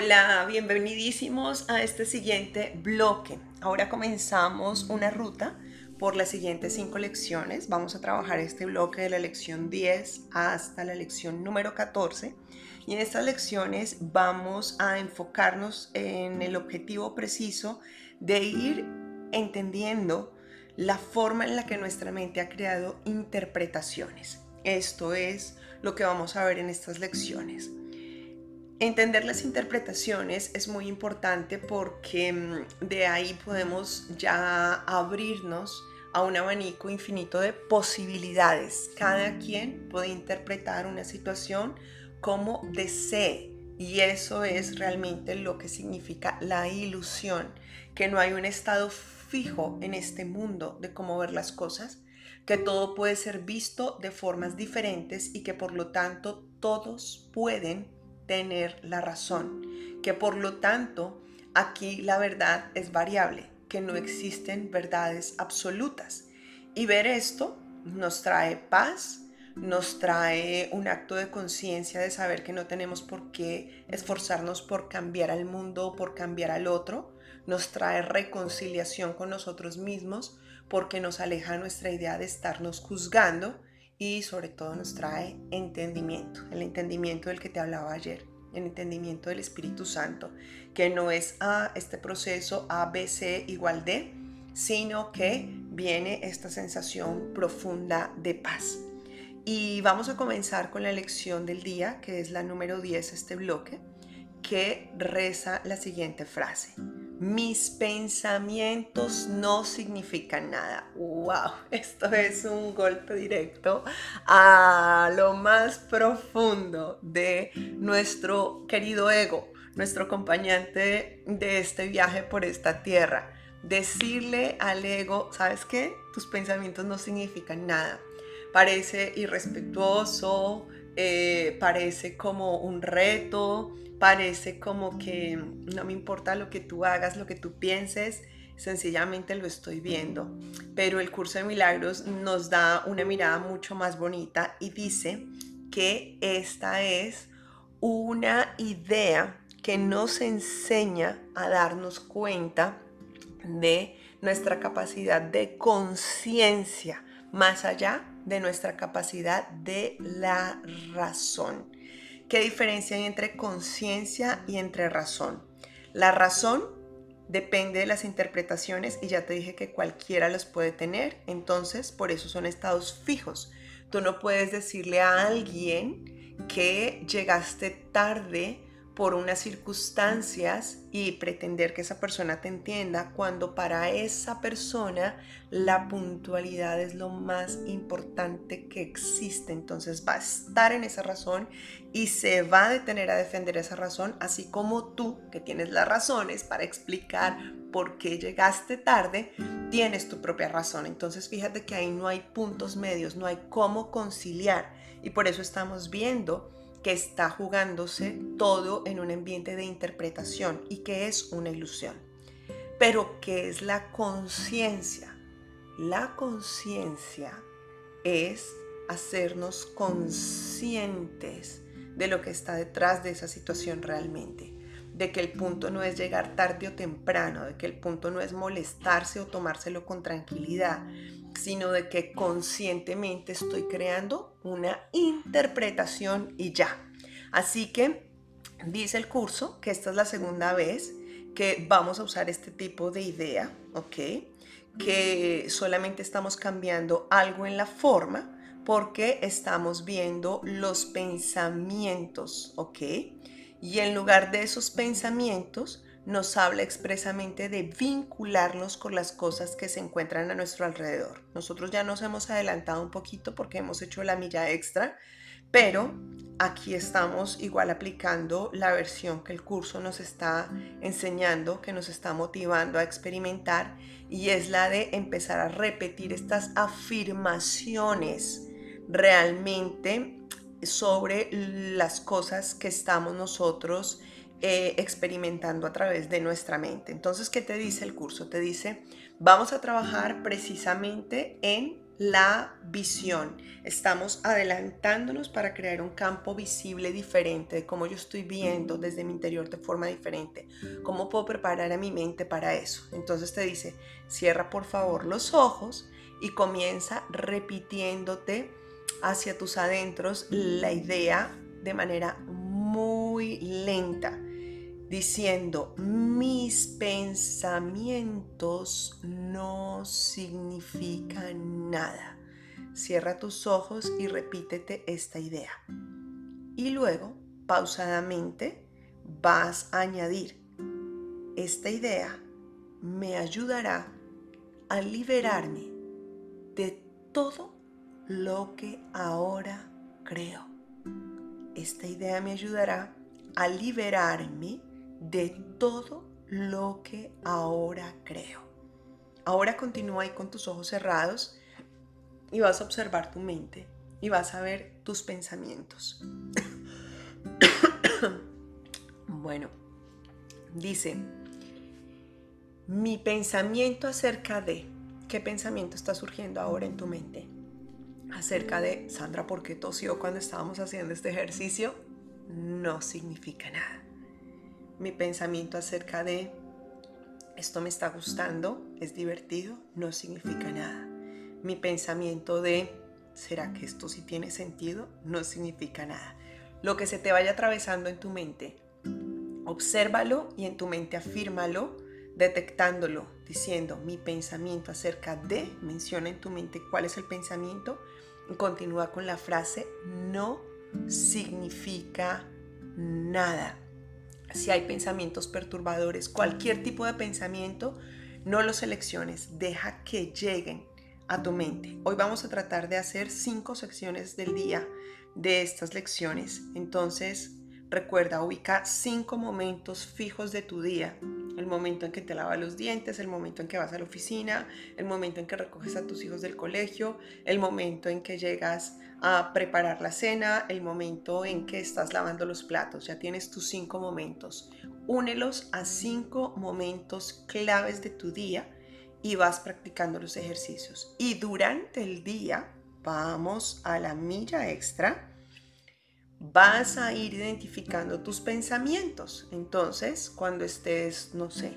Hola, bienvenidísimos a este siguiente bloque. Ahora comenzamos una ruta por las siguientes cinco lecciones. Vamos a trabajar este bloque de la lección 10 hasta la lección número 14. Y en estas lecciones vamos a enfocarnos en el objetivo preciso de ir entendiendo la forma en la que nuestra mente ha creado interpretaciones. Esto es lo que vamos a ver en estas lecciones. Entender las interpretaciones es muy importante porque mm, de ahí podemos ya abrirnos a un abanico infinito de posibilidades. Cada quien puede interpretar una situación como desee y eso es realmente lo que significa la ilusión, que no hay un estado fijo en este mundo de cómo ver las cosas, que todo puede ser visto de formas diferentes y que por lo tanto todos pueden tener la razón, que por lo tanto aquí la verdad es variable, que no existen verdades absolutas. Y ver esto nos trae paz, nos trae un acto de conciencia de saber que no tenemos por qué esforzarnos por cambiar al mundo o por cambiar al otro, nos trae reconciliación con nosotros mismos porque nos aleja nuestra idea de estarnos juzgando y sobre todo nos trae entendimiento, el entendimiento del que te hablaba ayer, el entendimiento del Espíritu Santo, que no es a este proceso A, B, C igual D, sino que viene esta sensación profunda de paz. Y vamos a comenzar con la lección del día, que es la número 10, este bloque, que reza la siguiente frase mis pensamientos no significan nada. ¡Wow! Esto es un golpe directo a lo más profundo de nuestro querido ego, nuestro acompañante de este viaje por esta tierra. Decirle al ego, ¿sabes qué? Tus pensamientos no significan nada. Parece irrespetuoso, eh, parece como un reto, parece como que no me importa lo que tú hagas, lo que tú pienses, sencillamente lo estoy viendo. Pero el curso de milagros nos da una mirada mucho más bonita y dice que esta es una idea que nos enseña a darnos cuenta de nuestra capacidad de conciencia más allá de nuestra capacidad de la razón. ¿Qué diferencia hay entre conciencia y entre razón? La razón depende de las interpretaciones y ya te dije que cualquiera las puede tener, entonces por eso son estados fijos. Tú no puedes decirle a alguien que llegaste tarde por unas circunstancias y pretender que esa persona te entienda cuando para esa persona la puntualidad es lo más importante que existe. Entonces va a estar en esa razón y se va a detener a defender esa razón, así como tú, que tienes las razones para explicar por qué llegaste tarde, tienes tu propia razón. Entonces fíjate que ahí no hay puntos medios, no hay cómo conciliar y por eso estamos viendo que está jugándose todo en un ambiente de interpretación y que es una ilusión. Pero ¿qué es la conciencia? La conciencia es hacernos conscientes de lo que está detrás de esa situación realmente, de que el punto no es llegar tarde o temprano, de que el punto no es molestarse o tomárselo con tranquilidad, sino de que conscientemente estoy creando una interpretación y ya. Así que dice el curso que esta es la segunda vez que vamos a usar este tipo de idea, ¿ok? Que solamente estamos cambiando algo en la forma porque estamos viendo los pensamientos, ¿ok? Y en lugar de esos pensamientos, nos habla expresamente de vincularnos con las cosas que se encuentran a nuestro alrededor. Nosotros ya nos hemos adelantado un poquito porque hemos hecho la milla extra, pero aquí estamos igual aplicando la versión que el curso nos está enseñando, que nos está motivando a experimentar, y es la de empezar a repetir estas afirmaciones realmente sobre las cosas que estamos nosotros eh, experimentando a través de nuestra mente. Entonces, ¿qué te dice el curso? Te dice, vamos a trabajar precisamente en la visión. Estamos adelantándonos para crear un campo visible diferente de cómo yo estoy viendo desde mi interior de forma diferente. ¿Cómo puedo preparar a mi mente para eso? Entonces te dice, cierra por favor los ojos y comienza repitiéndote hacia tus adentros la idea de manera muy lenta diciendo, mis pensamientos no significan nada. Cierra tus ojos y repítete esta idea. Y luego, pausadamente, vas a añadir, esta idea me ayudará a liberarme de todo lo que ahora creo. Esta idea me ayudará a liberarme de todo lo que ahora creo. Ahora continúa ahí con tus ojos cerrados y vas a observar tu mente y vas a ver tus pensamientos. bueno, dice, mi pensamiento acerca de, ¿qué pensamiento está surgiendo ahora en tu mente? Acerca de, Sandra, ¿por qué tosió cuando estábamos haciendo este ejercicio? No significa nada mi pensamiento acerca de esto me está gustando, es divertido, no significa nada. Mi pensamiento de ¿será que esto sí tiene sentido? No significa nada. Lo que se te vaya atravesando en tu mente, obsérvalo y en tu mente afírmalo, detectándolo, diciendo mi pensamiento acerca de, menciona en tu mente cuál es el pensamiento y continúa con la frase no significa nada si hay pensamientos perturbadores, cualquier tipo de pensamiento, no los selecciones, deja que lleguen a tu mente. Hoy vamos a tratar de hacer cinco secciones del día de estas lecciones. Entonces, recuerda, ubica cinco momentos fijos de tu día. El momento en que te lavas los dientes, el momento en que vas a la oficina, el momento en que recoges a tus hijos del colegio, el momento en que llegas a preparar la cena, el momento en que estás lavando los platos. Ya tienes tus cinco momentos. Únelos a cinco momentos claves de tu día y vas practicando los ejercicios. Y durante el día, vamos a la milla extra, vas a ir identificando tus pensamientos. Entonces, cuando estés, no sé,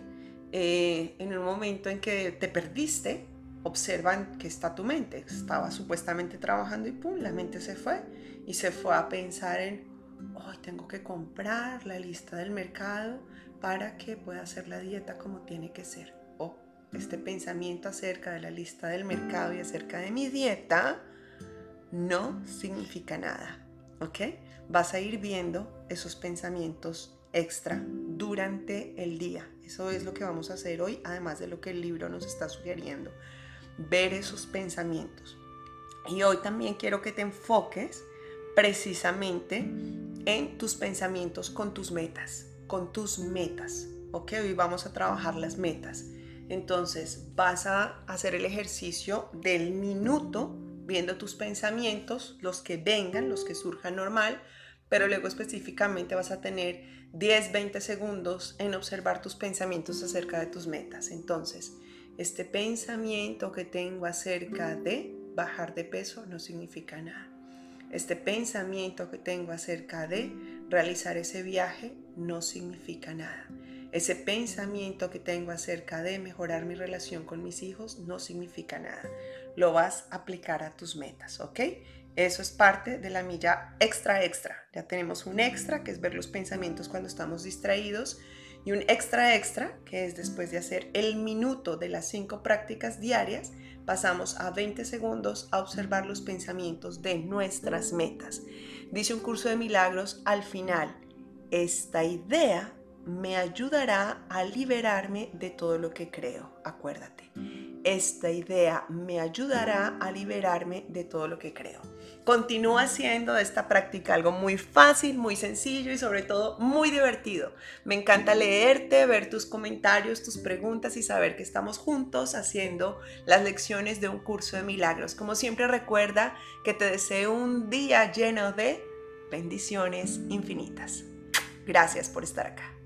eh, en un momento en que te perdiste, observan que está tu mente. Estaba supuestamente trabajando y pum, la mente se fue y se fue a pensar en, hoy tengo que comprar la lista del mercado para que pueda hacer la dieta como tiene que ser. O este pensamiento acerca de la lista del mercado y acerca de mi dieta no significa nada. ¿Ok? Vas a ir viendo esos pensamientos extra durante el día. Eso es lo que vamos a hacer hoy, además de lo que el libro nos está sugiriendo ver esos pensamientos. Y hoy también quiero que te enfoques precisamente en tus pensamientos con tus metas, con tus metas. Ok, hoy vamos a trabajar las metas. Entonces vas a hacer el ejercicio del minuto viendo tus pensamientos, los que vengan, los que surjan normal, pero luego específicamente vas a tener 10, 20 segundos en observar tus pensamientos acerca de tus metas. Entonces, este pensamiento que tengo acerca de bajar de peso no significa nada. Este pensamiento que tengo acerca de realizar ese viaje no significa nada. Ese pensamiento que tengo acerca de mejorar mi relación con mis hijos no significa nada. Lo vas a aplicar a tus metas, ¿ok? Eso es parte de la milla extra extra. Ya tenemos un extra, que es ver los pensamientos cuando estamos distraídos y un extra extra, que es después de hacer el minuto de las cinco prácticas diarias, pasamos a 20 segundos a observar los pensamientos de nuestras metas. Dice un curso de milagros al final, esta idea me ayudará a liberarme de todo lo que creo. Acuérdate, esta idea me ayudará a liberarme de todo lo que creo. Continúa haciendo esta práctica algo muy fácil, muy sencillo y sobre todo muy divertido. Me encanta leerte, ver tus comentarios, tus preguntas y saber que estamos juntos haciendo las lecciones de un curso de milagros. Como siempre recuerda que te deseo un día lleno de bendiciones infinitas. Gracias por estar acá.